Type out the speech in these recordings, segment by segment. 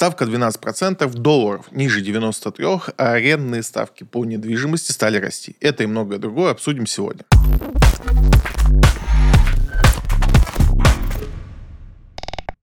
Ставка 12% долларов ниже 93, а арендные ставки по недвижимости стали расти. Это и многое другое обсудим сегодня.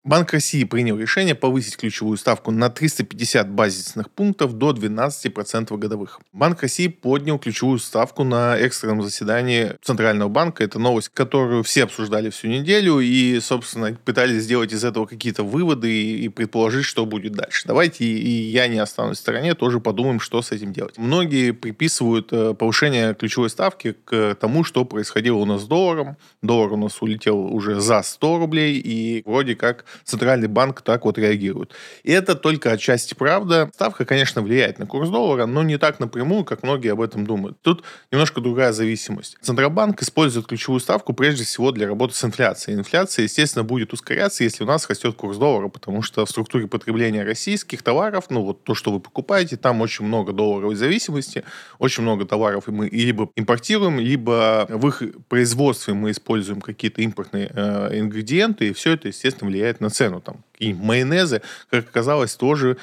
Банк России принял решение повысить ключевую ставку на 350 базисных пунктов до 12% годовых. Банк России поднял ключевую ставку на экстренном заседании Центрального банка. Это новость, которую все обсуждали всю неделю и, собственно, пытались сделать из этого какие-то выводы и, предположить, что будет дальше. Давайте, и я не останусь в стороне, тоже подумаем, что с этим делать. Многие приписывают э, повышение ключевой ставки к тому, что происходило у нас с долларом. Доллар у нас улетел уже за 100 рублей, и вроде как Центральный банк так вот реагирует. И это только отчасти правда. Ставка, конечно, влияет на курс доллара, но не так напрямую, как многие об этом думают. Тут немножко другая зависимость. Центробанк использует ключевую ставку прежде всего для работы с инфляцией. Инфляция, естественно, будет ускоряться, если у нас растет курс доллара, потому что в структуре потребления российских товаров, ну вот то, что вы покупаете, там очень много долларовой зависимости, очень много товаров мы либо импортируем, либо в их производстве мы используем какие-то импортные э, ингредиенты, и все это, естественно, влияет на на цену. Там какие-нибудь майонезы, как оказалось, тоже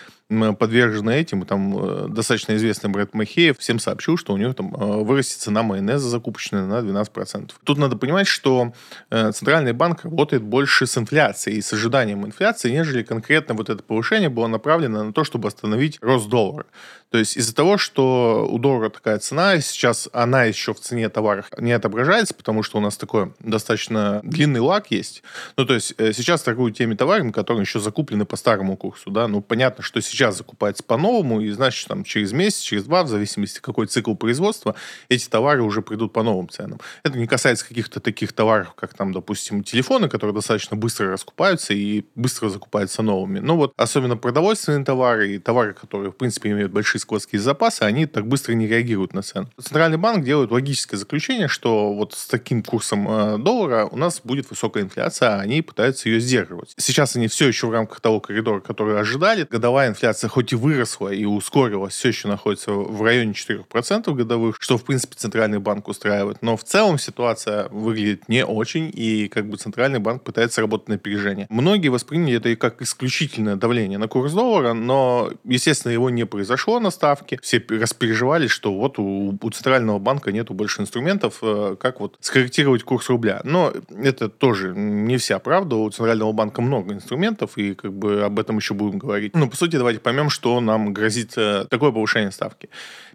подвержены этим. Там э, достаточно известный Брэд Махеев всем сообщил, что у него там э, вырастет цена майонеза закупочная на 12%. Тут надо понимать, что э, Центральный банк работает больше с инфляцией и с ожиданием инфляции, нежели конкретно вот это повышение было направлено на то, чтобы остановить рост доллара. То есть из-за того, что у доллара такая цена, сейчас она еще в цене товаров не отображается, потому что у нас такой достаточно длинный лак есть. Ну, то есть сейчас торгуют теми товарами, которые еще закуплены по старому курсу, да. Ну, понятно, что сейчас закупается по-новому, и значит, там через месяц, через два, в зависимости какой цикл производства, эти товары уже придут по новым ценам. Это не касается каких-то таких товаров, как там, допустим, телефоны, которые достаточно быстро раскупаются и быстро закупаются новыми. Но вот особенно продовольственные товары и товары, которые, в принципе, имеют большие складские запасы, они так быстро не реагируют на цену. Центральный банк делает логическое заключение, что вот с таким курсом э, доллара у нас будет высокая инфляция, а они пытаются ее сдерживать. Сейчас они все еще в рамках того коридора, который ожидали. Годовая инфляция хоть и выросла и ускорилась, все еще находится в районе 4% годовых, что, в принципе, Центральный банк устраивает. Но в целом ситуация выглядит не очень, и как бы Центральный банк пытается работать на опережение. Многие восприняли это и как исключительное давление на курс доллара, но, естественно, его не произошло на ставке. Все распереживали, что вот у, у Центрального банка нету больше инструментов, э, как вот скорректировать курс рубля. Но это тоже не вся правда. У Центрального банка много инструментов, и как бы об этом еще будем говорить. Ну, по сути, давайте поймем, что нам грозит э, такое повышение ставки.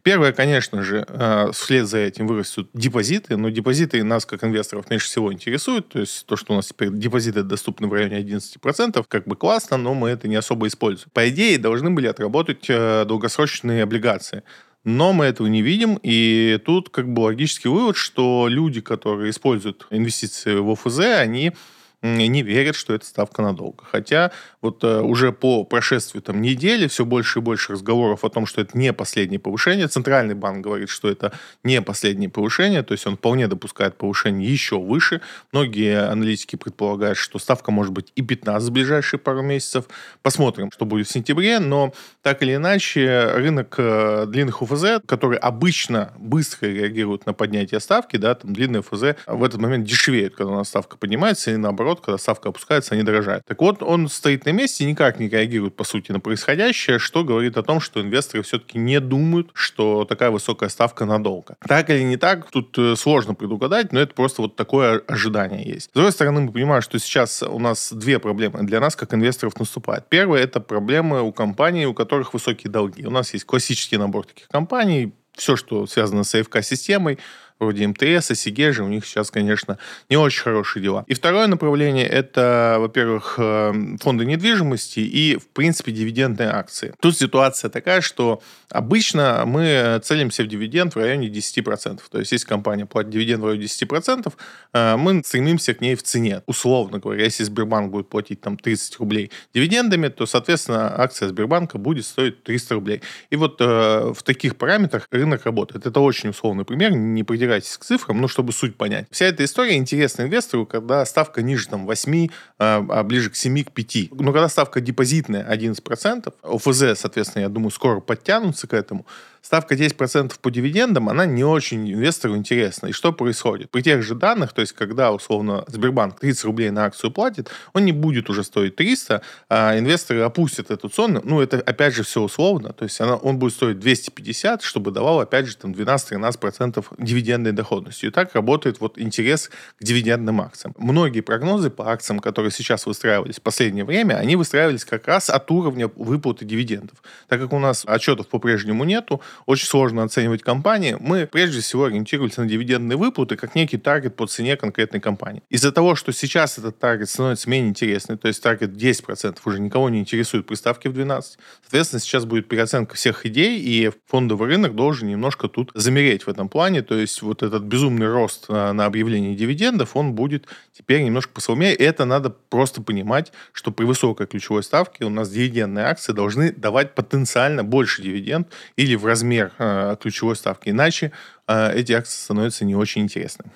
Первое, конечно же, э, вслед за этим вырастут депозиты, но депозиты нас, как инвесторов, меньше всего интересуют. То есть то, что у нас теперь депозиты доступны в районе 11%, как бы классно, но мы это не особо используем. По идее, должны были отработать э, долгосрочные облигации. Но мы этого не видим, и тут как бы логический вывод, что люди, которые используют инвестиции в ОФЗ, они не верят, что это ставка надолго. Хотя вот э, уже по прошествию там, недели все больше и больше разговоров о том, что это не последнее повышение. Центральный банк говорит, что это не последнее повышение, то есть он вполне допускает повышение еще выше. Многие аналитики предполагают, что ставка может быть и 15 в ближайшие пару месяцев. Посмотрим, что будет в сентябре, но так или иначе рынок э, длинных УФЗ, который обычно быстро реагирует на поднятие ставки, да, там длинные УФЗ в этот момент дешевеют, когда у нас ставка поднимается, и наоборот наоборот, когда ставка опускается, они дорожают. Так вот, он стоит на месте и никак не реагирует, по сути, на происходящее, что говорит о том, что инвесторы все-таки не думают, что такая высокая ставка надолго. Так или не так, тут э, сложно предугадать, но это просто вот такое ожидание есть. С другой стороны, мы понимаем, что сейчас у нас две проблемы для нас, как инвесторов, наступают. Первая — это проблемы у компаний, у которых высокие долги. У нас есть классический набор таких компаний, все, что связано с AFK-системой, вроде МТС, Сигежи, у них сейчас, конечно, не очень хорошие дела. И второе направление – это, во-первых, э, фонды недвижимости и, в принципе, дивидендные акции. Тут ситуация такая, что обычно мы целимся в дивиденд в районе 10%. То есть, если компания платит дивиденд в районе 10%, э, мы стремимся к ней в цене. Условно говоря, если Сбербанк будет платить там 30 рублей дивидендами, то, соответственно, акция Сбербанка будет стоить 300 рублей. И вот э, в таких параметрах рынок работает. Это очень условный пример, не придирайтесь придирайтесь к цифрам, ну, чтобы суть понять. Вся эта история интересна инвестору, когда ставка ниже там 8, а, а ближе к 7, к 5. Но когда ставка депозитная 11%, ОФЗ, соответственно, я думаю, скоро подтянутся к этому, ставка 10% по дивидендам, она не очень инвестору интересна. И что происходит? При тех же данных, то есть когда, условно, Сбербанк 30 рублей на акцию платит, он не будет уже стоить 300, а инвесторы опустят эту цену. Ну, это, опять же, все условно. То есть она, он будет стоить 250, чтобы давал, опять же, там 12-13% дивидендной доходностью. И так работает вот интерес к дивидендным акциям. Многие прогнозы по акциям, которые сейчас выстраивались в последнее время, они выстраивались как раз от уровня выплаты дивидендов. Так как у нас отчетов по-прежнему нету, очень сложно оценивать компании, мы прежде всего ориентировались на дивидендные выплаты как некий таргет по цене конкретной компании. Из-за того, что сейчас этот таргет становится менее интересный, то есть таргет 10% уже никого не интересует приставки в 12, соответственно, сейчас будет переоценка всех идей, и фондовый рынок должен немножко тут замереть в этом плане, то есть вот этот безумный рост на, объявлении дивидендов, он будет теперь немножко послабее. Это надо просто понимать, что при высокой ключевой ставке у нас дивидендные акции должны давать потенциально больше дивиденд или в размере размер э, ключевой ставки. Иначе э, эти акции становятся не очень интересными.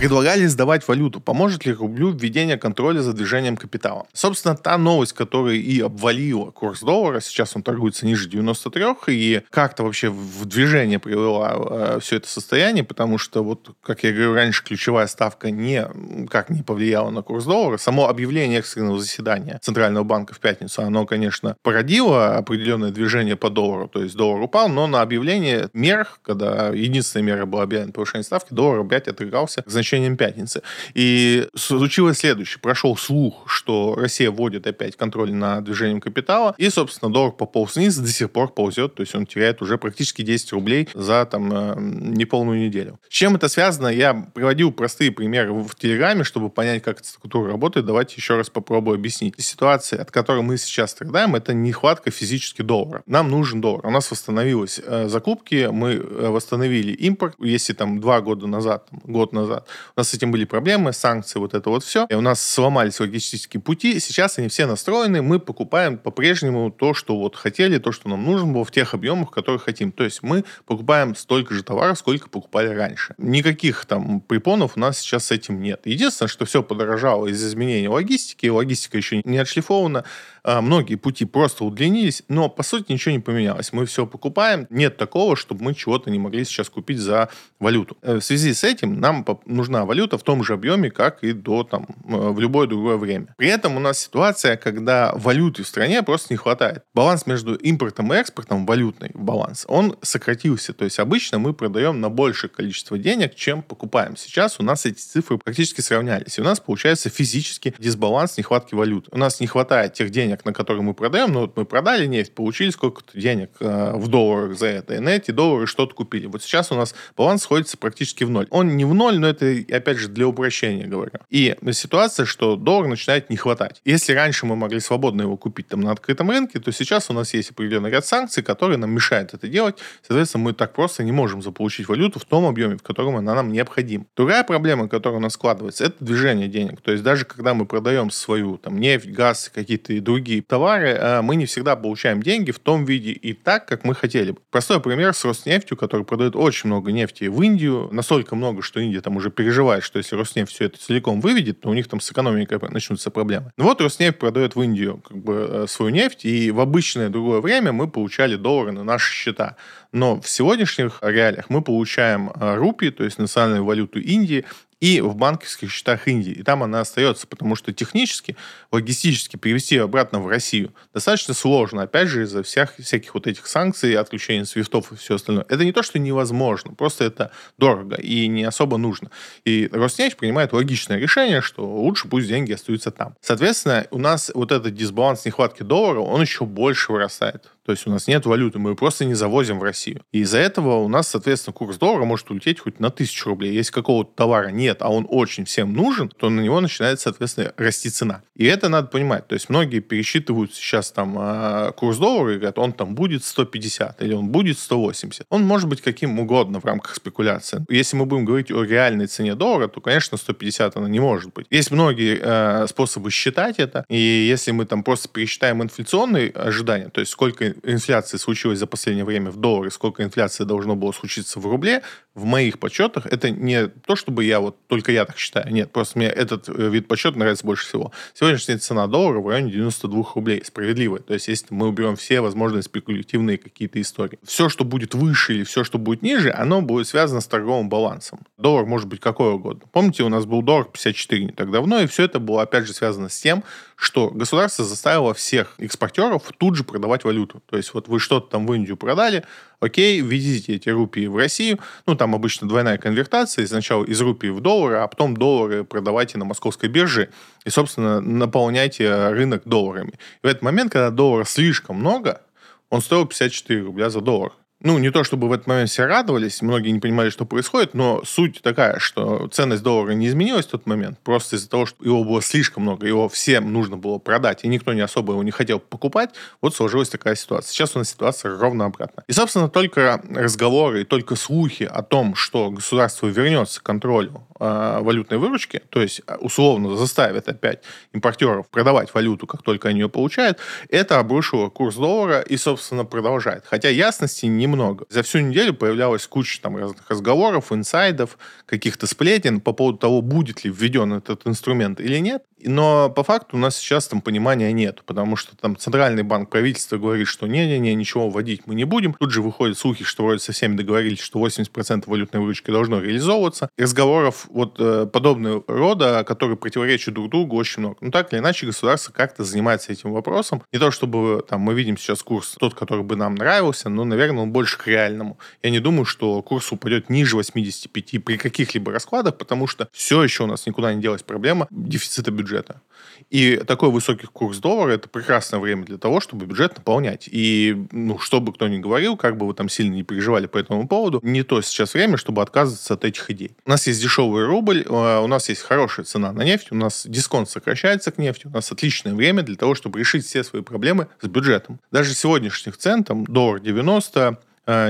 Предлагали сдавать валюту. Поможет ли рублю введение контроля за движением капитала? Собственно, та новость, которая и обвалила курс доллара, сейчас он торгуется ниже 93, и как-то вообще в движение привела э, все это состояние, потому что, вот, как я говорил раньше, ключевая ставка не, как не повлияла на курс доллара. Само объявление экстренного заседания Центрального банка в пятницу, оно, конечно, породило определенное движение по доллару, то есть доллар упал, но на объявление мер, когда единственная мера была объявлена повышение ставки, доллар опять отрыгался значительно исключением пятницы. И случилось следующее. Прошел слух, что Россия вводит опять контроль над движением капитала, и, собственно, доллар пополз вниз, до сих пор ползет, то есть он теряет уже практически 10 рублей за там э, неполную неделю. С чем это связано? Я приводил простые примеры в Телеграме, чтобы понять, как эта структура работает. Давайте еще раз попробую объяснить. Ситуация, от которой мы сейчас страдаем, это нехватка физически доллара. Нам нужен доллар. У нас восстановились э, закупки, мы э, восстановили импорт. Если там два года назад, год назад у нас с этим были проблемы, санкции, вот это вот все. И у нас сломались логистические пути. Сейчас они все настроены. Мы покупаем по-прежнему то, что вот хотели, то, что нам нужно было в тех объемах, которые хотим. То есть мы покупаем столько же товаров, сколько покупали раньше. Никаких там препонов у нас сейчас с этим нет. Единственное, что все подорожало из изменения логистики. Логистика еще не отшлифована. А, многие пути просто удлинились, но по сути ничего не поменялось. Мы все покупаем. Нет такого, чтобы мы чего-то не могли сейчас купить за валюту. Э, в связи с этим нам нужна валюта в том же объеме, как и до там э, в любое другое время. При этом у нас ситуация, когда валюты в стране просто не хватает. Баланс между импортом и экспортом, валютный баланс, он сократился. То есть обычно мы продаем на большее количество денег, чем покупаем. Сейчас у нас эти цифры практически сравнялись. И у нас получается физически дисбаланс нехватки валют. У нас не хватает тех денег, на которые мы продаем, ну вот мы продали нефть, получили сколько-то денег э, в долларах за это, и на эти доллары что-то купили. Вот сейчас у нас баланс сходится практически в ноль. Он не в ноль, но это, опять же, для упрощения говорю. И ситуация, что доллар начинает не хватать. Если раньше мы могли свободно его купить там на открытом рынке, то сейчас у нас есть определенный ряд санкций, которые нам мешают это делать. Соответственно, мы так просто не можем заполучить валюту в том объеме, в котором она нам необходима. Другая проблема, которая у нас складывается, это движение денег. То есть даже когда мы продаем свою там нефть, газ, какие-то другие товары, а мы не всегда получаем деньги в том виде и так, как мы хотели бы. Простой пример с Роснефтью, который продает очень много нефти в Индию, настолько много, что Индия там уже переживает, что если Роснефть все это целиком выведет, то у них там с экономикой начнутся проблемы. Ну вот Роснефть продает в Индию как бы э, свою нефть, и в обычное другое время мы получали доллары на наши счета. Но в сегодняшних реалиях мы получаем э, рупии, то есть национальную валюту Индии, и в банковских счетах Индии. И там она остается, потому что технически, логистически перевести ее обратно в Россию достаточно сложно. Опять же, из-за всех, всяких вот этих санкций, отключения свифтов и все остальное. Это не то, что невозможно, просто это дорого и не особо нужно. И Роснефть принимает логичное решение, что лучше пусть деньги остаются там. Соответственно, у нас вот этот дисбаланс нехватки доллара, он еще больше вырастает. То есть у нас нет валюты, мы просто не завозим в Россию. И из-за этого у нас, соответственно, курс доллара может улететь хоть на тысячу рублей. Если какого-то товара нет, а он очень всем нужен, то на него начинает, соответственно, расти цена. И это надо понимать. То есть многие пересчитывают сейчас там а, курс доллара и говорят, он там будет 150 или он будет 180. Он может быть каким угодно в рамках спекуляции. Если мы будем говорить о реальной цене доллара, то, конечно, 150 она не может быть. Есть многие э, способы считать это, и если мы там просто пересчитаем инфляционные ожидания, то есть сколько инфляции случилось за последнее время в долларе, сколько инфляции должно было случиться в рубле, в моих подсчетах это не то, чтобы я вот только я так считаю. Нет, просто мне этот э, вид подсчета нравится больше всего. Сегодняшняя цена доллара в районе 92 рублей. Справедливая. То есть, если мы уберем все возможные спекулятивные какие-то истории. Все, что будет выше или все, что будет ниже, оно будет связано с торговым балансом. Доллар может быть какой угодно. Помните, у нас был доллар 54 не так давно, и все это было, опять же, связано с тем, что государство заставило всех экспортеров тут же продавать валюту. То есть, вот вы что-то там в Индию продали, окей, введите эти рупии в Россию, ну, там обычно двойная конвертация, сначала из рупии в доллары, а потом доллары продавайте на московской бирже и, собственно, наполняйте рынок долларами. И в этот момент, когда доллара слишком много, он стоил 54 рубля за доллар ну, не то чтобы в этот момент все радовались, многие не понимали, что происходит, но суть такая, что ценность доллара не изменилась в тот момент, просто из-за того, что его было слишком много, его всем нужно было продать, и никто не особо его не хотел покупать, вот сложилась такая ситуация. Сейчас у нас ситуация ровно обратная. И, собственно, только разговоры только слухи о том, что государство вернется к контролю э, валютной выручки, то есть а, условно заставит опять импортеров продавать валюту, как только они ее получают, это обрушило курс доллара и, собственно, продолжает. Хотя ясности не немного. За всю неделю появлялась куча там разных разговоров, инсайдов, каких-то сплетен по поводу того, будет ли введен этот инструмент или нет. Но по факту у нас сейчас там понимания нет, потому что там Центральный банк правительства говорит, что не-не-не, ничего вводить мы не будем. Тут же выходят слухи, что вроде со всеми договорились, что 80% валютной выручки должно реализовываться. Разговоров вот э, подобного рода, которые противоречат друг другу, очень много. Ну так или иначе, государство как-то занимается этим вопросом. Не то, чтобы там мы видим сейчас курс тот, который бы нам нравился, но, наверное, он больше к реальному. Я не думаю, что курс упадет ниже 85 при каких-либо раскладах, потому что все еще у нас никуда не делась проблема дефицита бюджета. И такой высокий курс доллара – это прекрасное время для того, чтобы бюджет наполнять. И, ну, что бы кто ни говорил, как бы вы там сильно не переживали по этому поводу, не то сейчас время, чтобы отказываться от этих идей. У нас есть дешевый рубль, а, у нас есть хорошая цена на нефть, у нас дисконт сокращается к нефти, у нас отличное время для того, чтобы решить все свои проблемы с бюджетом. Даже сегодняшних цен, там, доллар 90, а,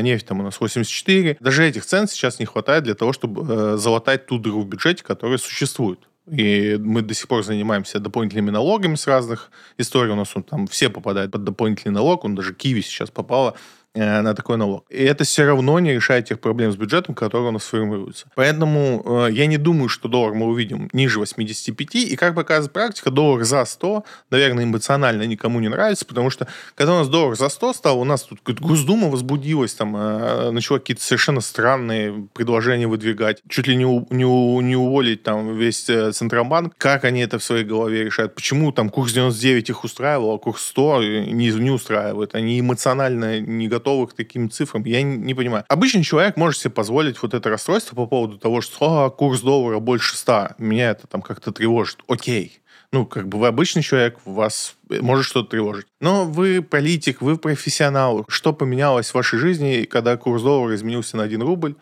нефть там у нас 84. Даже этих цен сейчас не хватает для того, чтобы э, залатать ту дыру в бюджете, которая существует. И мы до сих пор занимаемся дополнительными налогами с разных историй. У нас он, там все попадают под дополнительный налог. Он даже Киви сейчас попала Э, на такой налог. И это все равно не решает тех проблем с бюджетом, которые у нас формируются. Поэтому э, я не думаю, что доллар мы увидим ниже 85. И как показывает практика, доллар за 100, наверное, эмоционально никому не нравится, потому что когда у нас доллар за 100 стал, у нас тут Госдума возбудилась, там э, начала какие-то совершенно странные предложения выдвигать, чуть ли не, у, не, у, не уволить там весь э, Центробанк. Как они это в своей голове решают? Почему там курс 99 их устраивал, а курс 100 не, не устраивает? Они эмоционально не готовы готовы к таким цифрам. Я не, не понимаю. Обычный человек может себе позволить вот это расстройство по поводу того, что а, курс доллара больше 100. Меня это там как-то тревожит. Окей. Ну, как бы вы обычный человек, вас может что-то тревожить. Но вы политик, вы профессионал. Что поменялось в вашей жизни, когда курс доллара изменился на 1 рубль?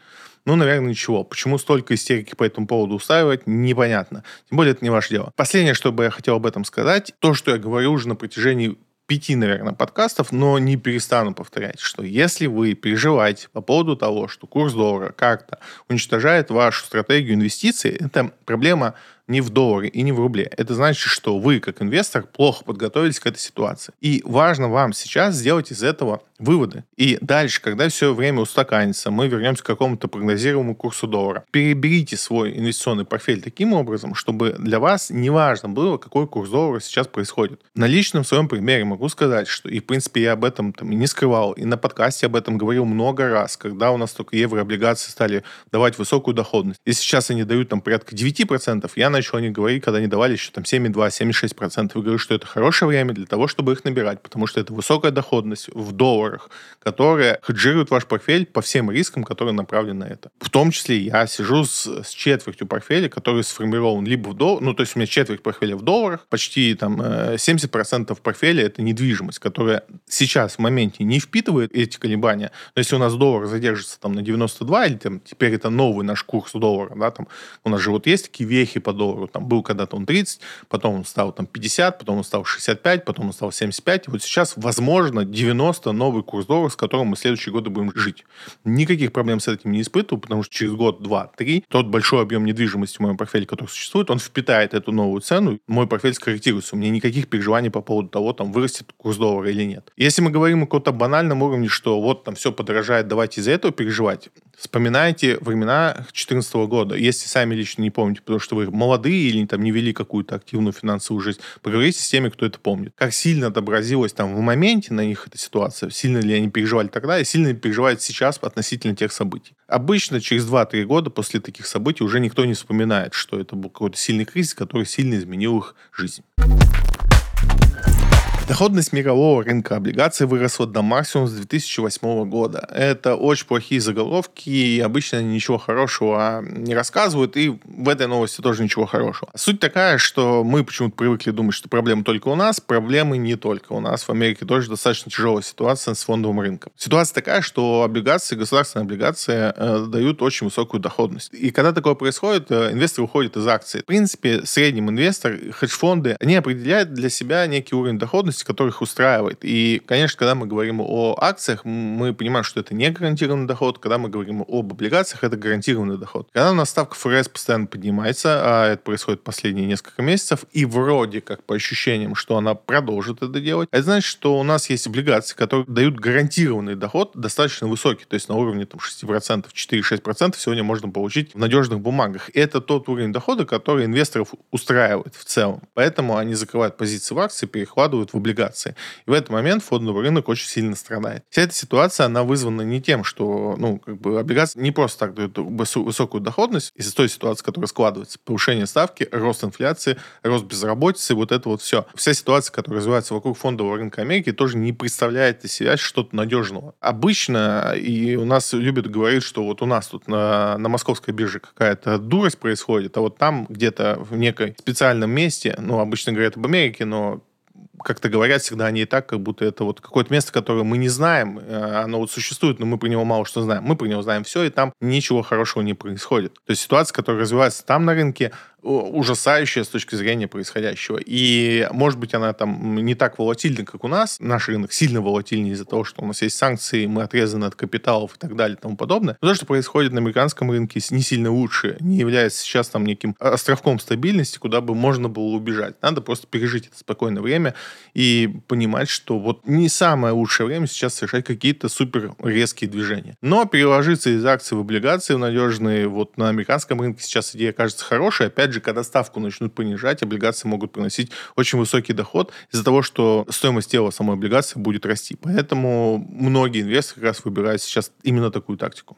Ну, наверное, ничего. Почему столько истерики по этому поводу устраивать, непонятно. Тем более, это не ваше дело. Последнее, что бы я хотел об этом сказать, то, что я говорю уже на протяжении пяти, наверное, подкастов, но не перестану повторять, что если вы переживаете по поводу того, что курс доллара как-то уничтожает вашу стратегию инвестиций, это проблема не в долларе и не в рубле. Это значит, что вы, как инвестор, плохо подготовились к этой ситуации. И важно вам сейчас сделать из этого выводы. И дальше, когда все время устаканится, мы вернемся к какому-то прогнозируемому курсу доллара. Переберите свой инвестиционный портфель таким образом, чтобы для вас не важно было, какой курс доллара сейчас происходит. На личном своем примере могу сказать, что, и в принципе я об этом там и не скрывал, и на подкасте об этом говорил много раз, когда у нас только еврооблигации стали давать высокую доходность. И сейчас они дают там порядка 9%, я начал о них говорить, когда они давали еще там 7,2-76%. Я говорю, что это хорошее время для того, чтобы их набирать, потому что это высокая доходность в доллар долларах, которые хеджируют ваш портфель по всем рискам, которые направлены на это. В том числе я сижу с, с четвертью портфеля, который сформирован либо в долларах, ну, то есть у меня четверть портфеля в долларах, почти там 70% э, портфеля это недвижимость, которая сейчас в моменте не впитывает эти колебания. Но если у нас доллар задержится там на 92, или там теперь это новый наш курс доллара, да, там у нас же вот есть такие вехи по доллару, доллару. Там был когда-то он 30, потом он стал там 50, потом он стал 65, потом он стал 75. И вот сейчас, возможно, 90 новый курс доллара, с которым мы следующие годы будем жить. Никаких проблем с этим не испытываю, потому что через год, два, три тот большой объем недвижимости в моем портфеле, который существует, он впитает эту новую цену, мой портфель скорректируется. У меня никаких переживаний по поводу того, там вырастет курс доллара или нет. Если мы говорим о каком-то банальном уровне, что вот там все подорожает, давайте из-за этого переживать, вспоминайте времена 2014 года. Если сами лично не помните, потому что вы молодые или там не вели какую-то активную финансовую жизнь, поговорите с теми, кто это помнит. Как сильно отобразилось там в моменте на них эта ситуация, сильно ли они переживали тогда и сильно ли переживают сейчас относительно тех событий. Обычно через 2-3 года после таких событий уже никто не вспоминает, что это был какой-то сильный кризис, который сильно изменил их жизнь. Доходность мирового рынка облигаций выросла до максимума с 2008 года. Это очень плохие заголовки, и обычно ничего хорошего не рассказывают, и в этой новости тоже ничего хорошего. Суть такая, что мы почему-то привыкли думать, что проблемы только у нас, проблемы не только у нас. В Америке тоже достаточно тяжелая ситуация с фондовым рынком. Ситуация такая, что облигации, государственные облигации э, дают очень высокую доходность. И когда такое происходит, э, инвесторы уходят из акций. В принципе, средним инвестор, хедж-фонды, они определяют для себя некий уровень доходности, доходности, которая их устраивает. И, конечно, когда мы говорим о акциях, мы понимаем, что это не гарантированный доход. Когда мы говорим об облигациях, это гарантированный доход. Когда у нас ставка ФРС постоянно поднимается, а это происходит последние несколько месяцев, и вроде как по ощущениям, что она продолжит это делать, это значит, что у нас есть облигации, которые дают гарантированный доход достаточно высокий, то есть на уровне там, 6%, 4-6% сегодня можно получить в надежных бумагах. Это тот уровень дохода, который инвесторов устраивает в целом. Поэтому они закрывают позиции в акции, перекладывают в облигации облигации. И в этот момент фондовый рынок очень сильно страдает. Вся эта ситуация, она вызвана не тем, что, ну, как бы облигации не просто так дают высокую доходность из-за той ситуации, которая складывается. Повышение ставки, рост инфляции, рост безработицы, вот это вот все. Вся ситуация, которая развивается вокруг фондового рынка Америки, тоже не представляет из себя что-то надежного. Обычно, и у нас любят говорить, что вот у нас тут на, на московской бирже какая-то дурость происходит, а вот там где-то в некой специальном месте, ну, обычно говорят об Америке, но как-то говорят всегда они и так, как будто это вот какое-то место, которое мы не знаем, э, оно вот существует, но мы про него мало что знаем. Мы про него знаем все, и там ничего хорошего не происходит. То есть ситуация, которая развивается там на рынке, ужасающая с точки зрения происходящего. И, может быть, она там не так волатильна, как у нас. Наш рынок сильно волатильнее из-за того, что у нас есть санкции, мы отрезаны от капиталов и так далее и тому подобное. Но то, что происходит на американском рынке, не сильно лучше, не является сейчас там неким островком стабильности, куда бы можно было убежать. Надо просто пережить это спокойное время и понимать, что вот не самое лучшее время сейчас совершать какие-то супер резкие движения. Но переложиться из акций в облигации в надежные вот на американском рынке сейчас идея кажется хорошей. Опять же, же, когда ставку начнут понижать, облигации могут приносить очень высокий доход из-за того, что стоимость тела самой облигации будет расти. Поэтому многие инвесторы как раз выбирают сейчас именно такую тактику.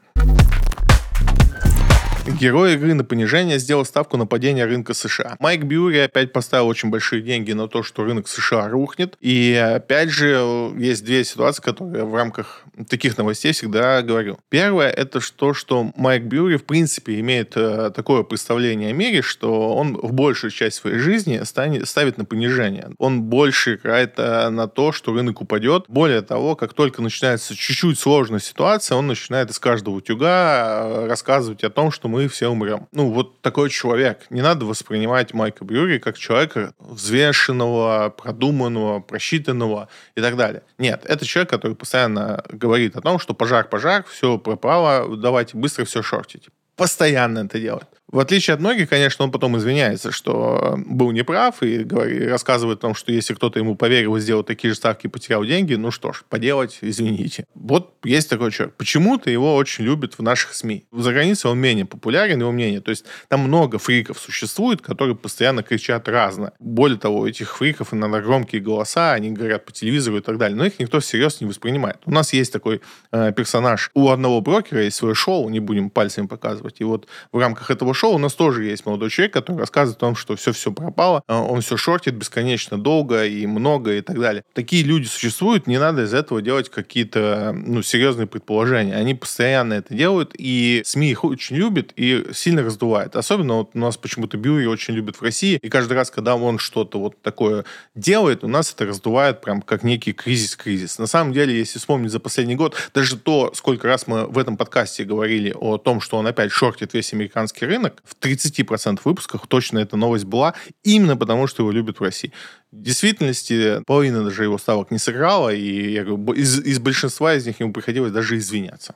Герой игры на понижение сделал ставку на падение рынка США. Майк Бьюри опять поставил очень большие деньги на то, что рынок США рухнет. И опять же, есть две ситуации, которые в рамках таких новостей всегда говорю. Первое, это то, что Майк Бьюри, в принципе, имеет э, такое представление о мире, что он в большую часть своей жизни станет, ставит на понижение. Он больше играет э, на то, что рынок упадет. Более того, как только начинается чуть-чуть сложная ситуация, он начинает из каждого утюга э, рассказывать о том, что мы все умрем. Ну, вот такой человек. Не надо воспринимать Майка Брюри как человека взвешенного, продуманного, просчитанного и так далее. Нет, это человек, который постоянно говорит о том, что пожар-пожар, все пропало, давайте быстро все шортить. Постоянно это делает. В отличие от многих, конечно, он потом извиняется, что был неправ и, рассказывает о том, что если кто-то ему поверил и сделал такие же ставки потерял деньги, ну что ж, поделать, извините. Вот есть такой человек. Почему-то его очень любят в наших СМИ. За границей он менее популярен, его мнение. То есть там много фриков существует, которые постоянно кричат разное. Более того, этих фриков иногда громкие голоса, они говорят по телевизору и так далее, но их никто всерьез не воспринимает. У нас есть такой э, персонаж, у одного брокера есть свое шоу, не будем пальцами показывать, и вот в рамках этого шоу у нас тоже есть молодой человек, который рассказывает о том, что все-все пропало, а он все шортит бесконечно долго и много и так далее. Такие люди существуют, не надо из этого делать какие-то ну, серьезные предположения. Они постоянно это делают, и СМИ их очень любят и сильно раздувают. Особенно вот у нас почему-то Бьюри очень любят в России, и каждый раз, когда он что-то вот такое делает, у нас это раздувает прям как некий кризис-кризис. На самом деле, если вспомнить за последний год, даже то, сколько раз мы в этом подкасте говорили о том, что он опять шортит весь американский рынок. В 30% выпусках точно эта новость была, именно потому, что его любят в России. В действительности половина даже его ставок не сыграла, и я говорю, из, из большинства из них ему приходилось даже извиняться.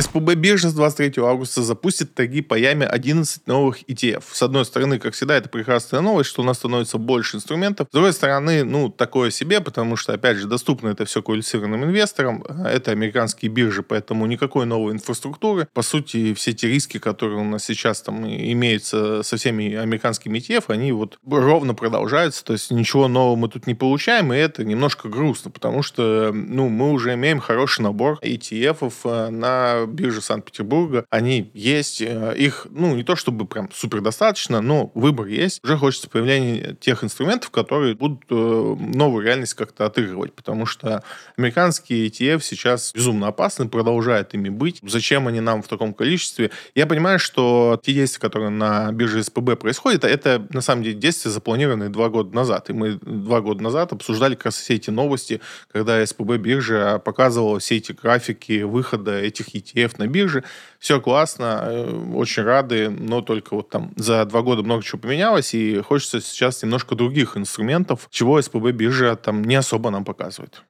СПБ биржа с 23 августа запустит торги по яме 11 новых ETF. С одной стороны, как всегда, это прекрасная новость, что у нас становится больше инструментов. С другой стороны, ну, такое себе, потому что, опять же, доступно это все квалифицированным инвесторам. Это американские биржи, поэтому никакой новой инфраструктуры. По сути, все эти риски, которые у нас сейчас там имеются со всеми американскими ETF, они вот ровно продолжаются. То есть ничего нового мы тут не получаем, и это немножко грустно, потому что, ну, мы уже имеем хороший набор ETF э, на биржи Санкт-Петербурга, они есть, э, их, ну, не то чтобы прям супер достаточно, но выбор есть. Уже хочется появления тех инструментов, которые будут э, новую реальность как-то отыгрывать, потому что американские ETF сейчас безумно опасны, продолжают ими быть. Зачем они нам в таком количестве? Я понимаю, что те действия, которые на бирже СПБ происходят, это на самом деле действия, запланированные два года назад. И мы два года назад обсуждали как раз все эти новости, когда СПБ биржа показывала все эти графики выхода этих ETF ETF на бирже. Все классно, э, очень рады, но только вот там за два года много чего поменялось, и хочется сейчас немножко других инструментов, чего СПБ биржа там не особо нам показывает.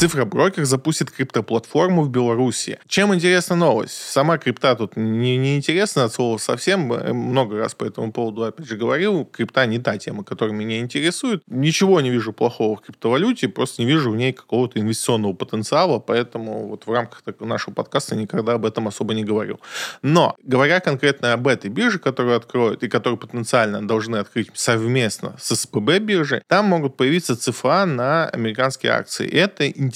Цифроброкер запустит криптоплатформу в Беларуси. Чем интересна новость? Сама крипта тут не, не интересна от слова совсем. Много раз по этому поводу, опять же, говорил. Крипта не та тема, которая меня интересует. Ничего не вижу плохого в криптовалюте, просто не вижу в ней какого-то инвестиционного потенциала, поэтому вот в рамках нашего подкаста никогда об этом особо не говорил. Но, говоря конкретно об этой бирже, которую откроют и которую потенциально должны открыть совместно с СПБ биржей, там могут появиться ЦФА на американские акции. Это интересно,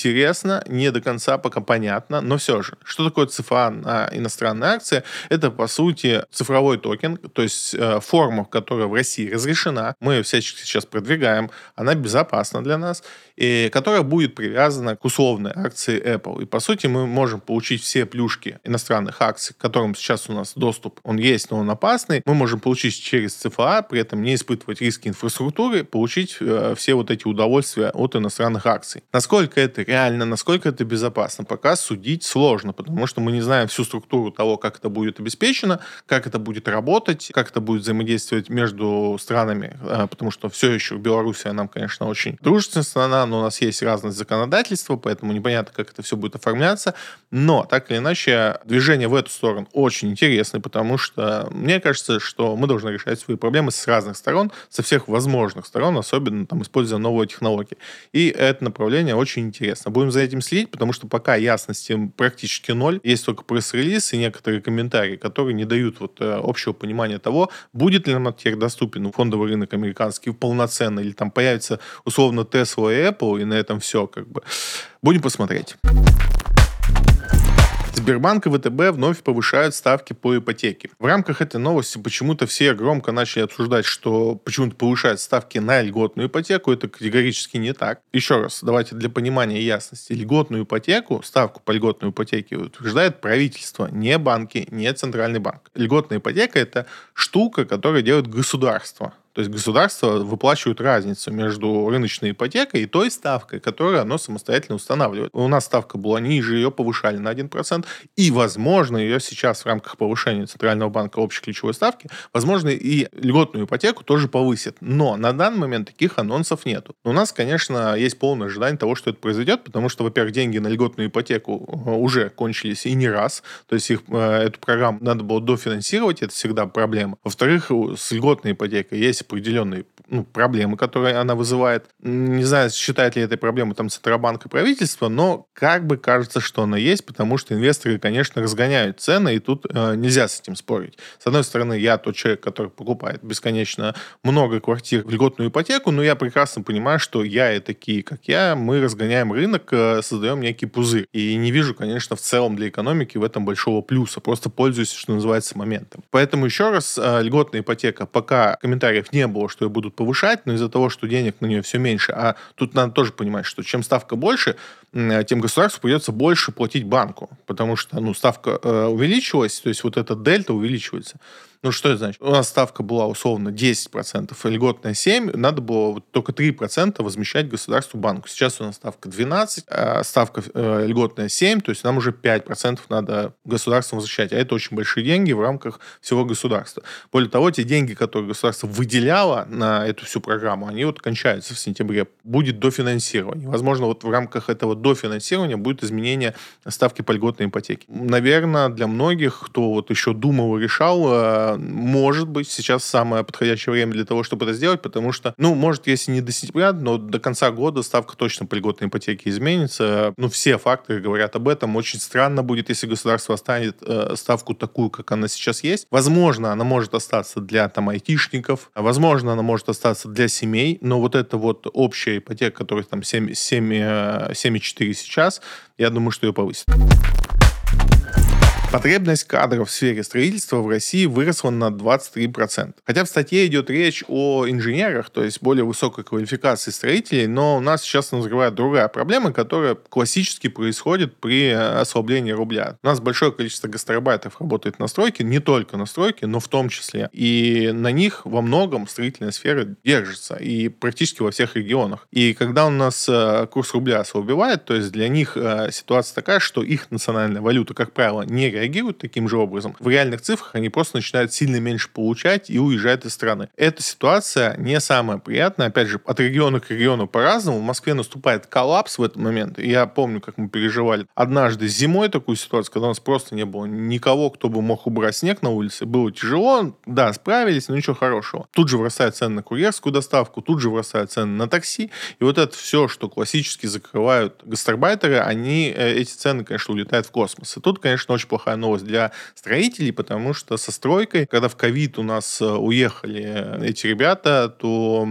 не до конца пока понятно, но все же. Что такое ЦФА на иностранные акции? Это, по сути, цифровой токен, то есть э, форма, которая в России разрешена, мы всячески сейчас продвигаем, она безопасна для нас, и которая будет привязана к условной акции Apple. И, по сути, мы можем получить все плюшки иностранных акций, к которым сейчас у нас доступ, он есть, но он опасный. Мы можем получить через ЦФА, при этом не испытывать риски инфраструктуры, получить э, все вот эти удовольствия от иностранных акций. Насколько это реально, насколько это безопасно, пока судить сложно, потому что мы не знаем всю структуру того, как это будет обеспечено, как это будет работать, как это будет взаимодействовать между странами, э, потому что все еще Белоруссия нам, конечно, очень дружественная но у нас есть разность законодательства, поэтому непонятно, как это все будет оформляться. Но, так или иначе, движение в эту сторону очень интересное, потому что мне кажется, что мы должны решать свои проблемы с разных сторон, со всех возможных сторон, особенно там, используя новые технологии. И это направление очень интересно. Будем за этим следить, потому что пока ясности практически ноль. Есть только пресс-релиз и некоторые комментарии, которые не дают вот э, общего понимания того, будет ли нам теперь доступен фондовый рынок американский полноценно, или там появится условно Tesla и и на этом все, как бы. Будем посмотреть. Сбербанк и ВТБ вновь повышают ставки по ипотеке. В рамках этой новости почему-то все громко начали обсуждать, что почему-то повышают ставки на льготную ипотеку. Это категорически не так. Еще раз, давайте для понимания и ясности. Льготную ипотеку, ставку по льготной ипотеке утверждает правительство, не банки, не центральный банк. Льготная ипотека – это штука, которую делает государство. То есть государство выплачивает разницу между рыночной ипотекой и той ставкой, которую оно самостоятельно устанавливает. У нас ставка была ниже, ее повышали на 1%, и, возможно, ее сейчас в рамках повышения Центрального банка общей ключевой ставки, возможно, и льготную ипотеку тоже повысят. Но на данный момент таких анонсов нету. У нас, конечно, есть полное ожидание того, что это произойдет, потому что, во-первых, деньги на льготную ипотеку э, уже кончились и не раз. То есть их, э, эту программу надо было дофинансировать, это всегда проблема. Во-вторых, с льготной ипотекой есть определенные ну, проблемы, которые она вызывает. Не знаю, считает ли этой проблемой там Центробанк и правительство, но как бы кажется, что она есть, потому что инвесторы, конечно, разгоняют цены, и тут э, нельзя с этим спорить. С одной стороны, я тот человек, который покупает бесконечно много квартир в льготную ипотеку, но я прекрасно понимаю, что я и такие, как я, мы разгоняем рынок, э, создаем некий пузырь. И не вижу, конечно, в целом для экономики в этом большого плюса. Просто пользуюсь, что называется, моментом. Поэтому еще раз, э, льготная ипотека, пока комментариев не было, что ее будут повышать, но из-за того, что денег на нее все меньше, а тут надо тоже понимать, что чем ставка больше, тем государству придется больше платить банку, потому что ну, ставка э, увеличилась, то есть вот эта дельта увеличивается. Ну, что это значит? У нас ставка была условно 10%, а льготная 7%, надо было только 3% возмещать государству банку. Сейчас у нас ставка 12%, а ставка э, льготная 7%, то есть нам уже 5% надо государству возвращать. А это очень большие деньги в рамках всего государства. Более того, те деньги, которые государство выделяло на эту всю программу, они вот кончаются в сентябре. Будет дофинансирование. Возможно, вот в рамках этого дофинансирования будет изменение ставки по льготной ипотеке. Наверное, для многих, кто вот еще думал и решал, э, может быть, сейчас самое подходящее время для того, чтобы это сделать, потому что, ну, может, если не до сентября, но до конца года ставка точно по льготной ипотеке изменится. Ну, все факторы говорят об этом. Очень странно будет, если государство останет э, ставку такую, как она сейчас есть. Возможно, она может остаться для там айтишников, возможно, она может остаться для семей, но вот эта вот общая ипотека, которая там 7,4 7, 7 сейчас, я думаю, что ее повысит. Потребность кадров в сфере строительства в России выросла на 23%. Хотя в статье идет речь о инженерах, то есть более высокой квалификации строителей, но у нас сейчас назревает другая проблема, которая классически происходит при ослаблении рубля. У нас большое количество гастарбайтеров работает на стройке, не только на стройке, но в том числе. И на них во многом строительная сфера держится, и практически во всех регионах. И когда у нас э, курс рубля ослабевает, то есть для них э, ситуация такая, что их национальная валюта, как правило, не реагирует реагируют таким же образом, в реальных цифрах они просто начинают сильно меньше получать и уезжают из страны. Эта ситуация не самая приятная. Опять же, от региона к региону по-разному. В Москве наступает коллапс в этот момент. Я помню, как мы переживали однажды зимой такую ситуацию, когда у нас просто не было никого, кто бы мог убрать снег на улице. Было тяжело, да, справились, но ничего хорошего. Тут же вырастают цены на курьерскую доставку, тут же вырастают цены на такси. И вот это все, что классически закрывают гастарбайтеры, они, э, эти цены, конечно, улетают в космос. И тут, конечно, очень плохая новость для строителей, потому что со стройкой, когда в ковид у нас э, уехали эти ребята, то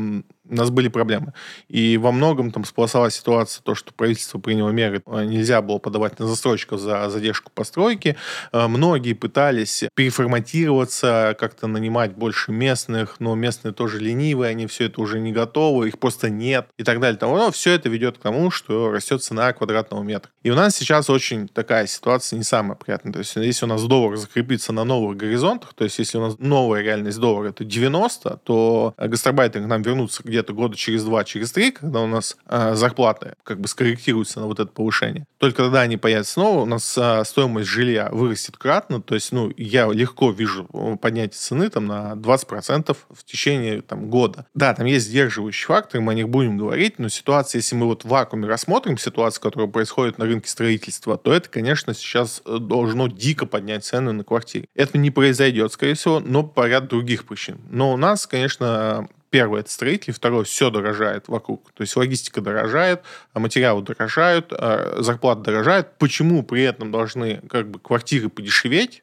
у нас были проблемы. И во многом там сполосалась ситуация, то, что правительство приняло меры, а, нельзя было подавать на застройщиков за задержку постройки. А, многие пытались переформатироваться, как-то нанимать больше местных, но местные тоже ленивые, они все это уже не готовы, их просто нет и так далее. Но все это ведет к тому, что растет цена квадратного метра. И у нас сейчас очень такая ситуация не самая приятная. То есть если у нас доллар закрепится на новых горизонтах, то есть если у нас новая реальность доллара это 90, то гастарбайтеры к нам вернутся где-то года через два, через три, когда у нас э, зарплаты как бы скорректируются на вот это повышение. Только тогда они появятся снова, у нас э, стоимость жилья вырастет кратно, то есть, ну, я легко вижу поднятие цены там на 20% в течение там года. Да, там есть сдерживающие факторы, мы о них будем говорить, но ситуация, если мы вот в вакууме рассмотрим ситуацию, которая происходит на рынке строительства, то это, конечно, сейчас э, должно дико поднять цены на квартиры. Это не произойдет, скорее всего, но по ряду других причин. Но у нас, конечно, Первое – это строители, второе – все дорожает вокруг. То есть логистика дорожает, а материалы дорожают, а зарплаты дорожают. Почему при этом должны как бы квартиры подешеветь,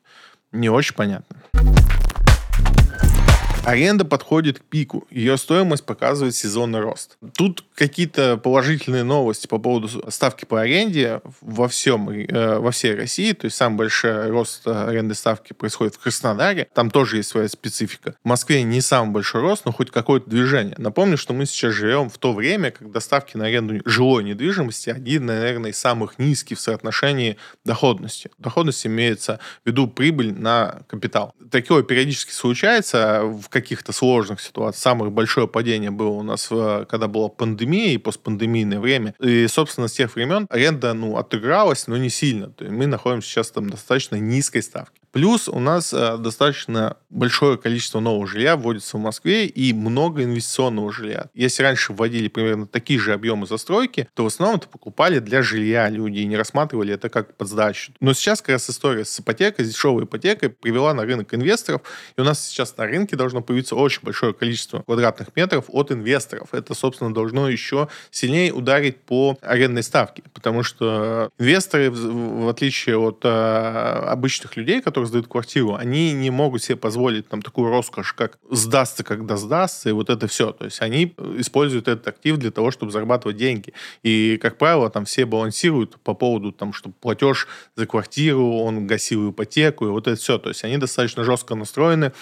не очень понятно. Аренда подходит к пику. Ее стоимость показывает сезонный рост. Тут какие-то положительные новости по поводу ставки по аренде во всем, э, во всей России. То есть самый большой рост аренды ставки происходит в Краснодаре. Там тоже есть своя специфика. В Москве не самый большой рост, но хоть какое-то движение. Напомню, что мы сейчас живем в то время, когда ставки на аренду жилой недвижимости один, наверное, из самых низких в соотношении доходности. Доходность имеется в виду прибыль на капитал. Такое периодически случается в каких-то сложных ситуациях. Самое большое падение было у нас, когда была пандемия и постпандемийное время. И, собственно, с тех времен аренда, ну, отыгралась, но не сильно. То есть мы находимся сейчас там достаточно низкой ставки. Плюс у нас э, достаточно большое количество нового жилья вводится в Москве и много инвестиционного жилья. Если раньше вводили примерно такие же объемы застройки, то в основном это покупали для жилья люди и не рассматривали это как под сдачу. Но сейчас как раз история с ипотекой, с дешевой ипотекой привела на рынок инвесторов, и у нас сейчас на рынке должно появиться очень большое количество квадратных метров от инвесторов. Это, собственно, должно еще сильнее ударить по арендной ставке, потому что инвесторы, в отличие от э, обычных людей, которые которые сдают квартиру, они не могут себе позволить там такую роскошь, как сдастся, когда сдастся, и вот это все. То есть они используют этот актив для того, чтобы зарабатывать деньги. И, как правило, там все балансируют по поводу, там, что платеж за квартиру, он гасил ипотеку, и вот это все. То есть они достаточно жестко настроены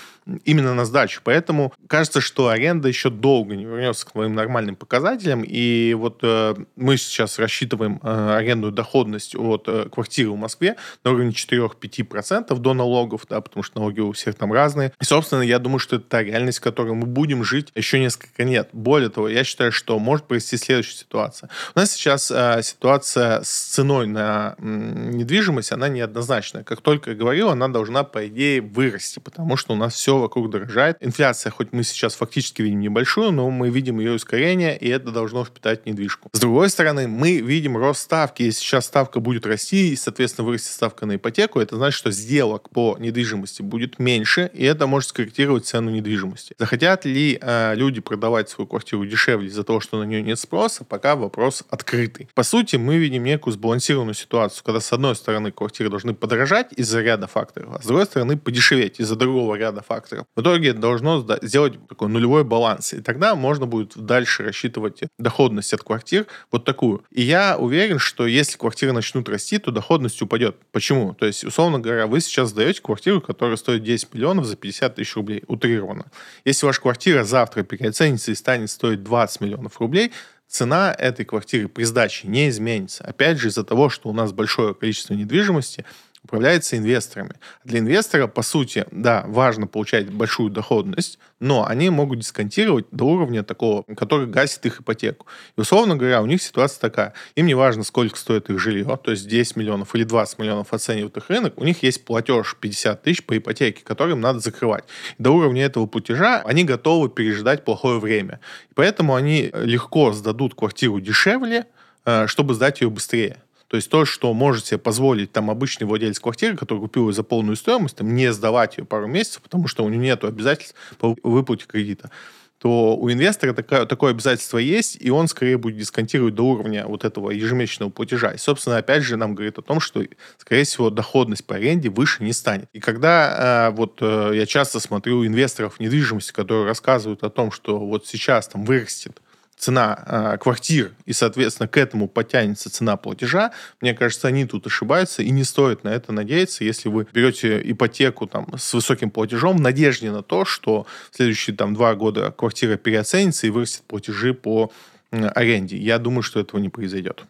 именно на сдачу. Поэтому кажется, что аренда еще долго не вернется к своим нормальным показателям. И вот э, мы сейчас рассчитываем э, арендную доходность от э, квартиры в Москве на уровне 4-5% до налогов, да, потому что налоги у всех там разные. И, собственно, я думаю, что это та реальность, в которой мы будем жить еще несколько лет. Более того, я считаю, что может произойти следующая ситуация. У нас сейчас э, ситуация с ценой на м, недвижимость, она неоднозначная. Как только я говорил, она должна, по идее, вырасти, потому что у нас все вокруг дорожает. Инфляция, хоть мы сейчас фактически видим небольшую, но мы видим ее ускорение, и это должно впитать недвижку. С другой стороны, мы видим рост ставки. Если сейчас ставка будет расти, и, соответственно, вырастет ставка на ипотеку, это значит, что сделок по недвижимости будет меньше, и это может скорректировать цену недвижимости. Захотят ли э, люди продавать свою квартиру дешевле из-за того, что на нее нет спроса, пока вопрос открытый. По сути, мы видим некую сбалансированную ситуацию, когда с одной стороны квартиры должны подорожать из-за ряда факторов, а с другой стороны подешеветь из-за другого ряда факторов. В итоге должно сделать такой нулевой баланс. И тогда можно будет дальше рассчитывать доходность от квартир вот такую. И я уверен, что если квартиры начнут расти, то доходность упадет. Почему? То есть, условно говоря, вы сейчас сдаете квартиру, которая стоит 10 миллионов за 50 тысяч рублей, утрированно. Если ваша квартира завтра переоценится и станет стоить 20 миллионов рублей, цена этой квартиры при сдаче не изменится. Опять же, из-за того, что у нас большое количество недвижимости, управляется инвесторами. Для инвестора, по сути, да, важно получать большую доходность, но они могут дисконтировать до уровня такого, который гасит их ипотеку. И, условно говоря, у них ситуация такая. Им не важно, сколько стоит их жилье, то есть 10 миллионов или 20 миллионов оценивает их рынок, у них есть платеж 50 тысяч по ипотеке, который им надо закрывать. И до уровня этого платежа они готовы переждать плохое время. И поэтому они легко сдадут квартиру дешевле, э, чтобы сдать ее быстрее. То есть то, что может себе позволить там обычный владелец квартиры, который купил ее за полную стоимость, там, не сдавать ее пару месяцев, потому что у него нет обязательств по выплате кредита то у инвестора такое, такое обязательство есть, и он скорее будет дисконтировать до уровня вот этого ежемесячного платежа. И, собственно, опять же, нам говорит о том, что, скорее всего, доходность по аренде выше не станет. И когда э, вот э, я часто смотрю инвесторов недвижимости, которые рассказывают о том, что вот сейчас там вырастет цена э, квартир, и, соответственно, к этому потянется цена платежа, мне кажется, они тут ошибаются, и не стоит на это надеяться, если вы берете ипотеку там, с высоким платежом в надежде на то, что в следующие там, два года квартира переоценится и вырастет платежи по э, аренде. Я думаю, что этого не произойдет.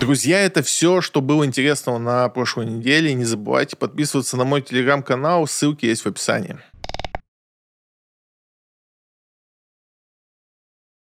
Друзья, это все, что было интересного на прошлой неделе. Не забывайте подписываться на мой телеграм-канал, ссылки есть в описании.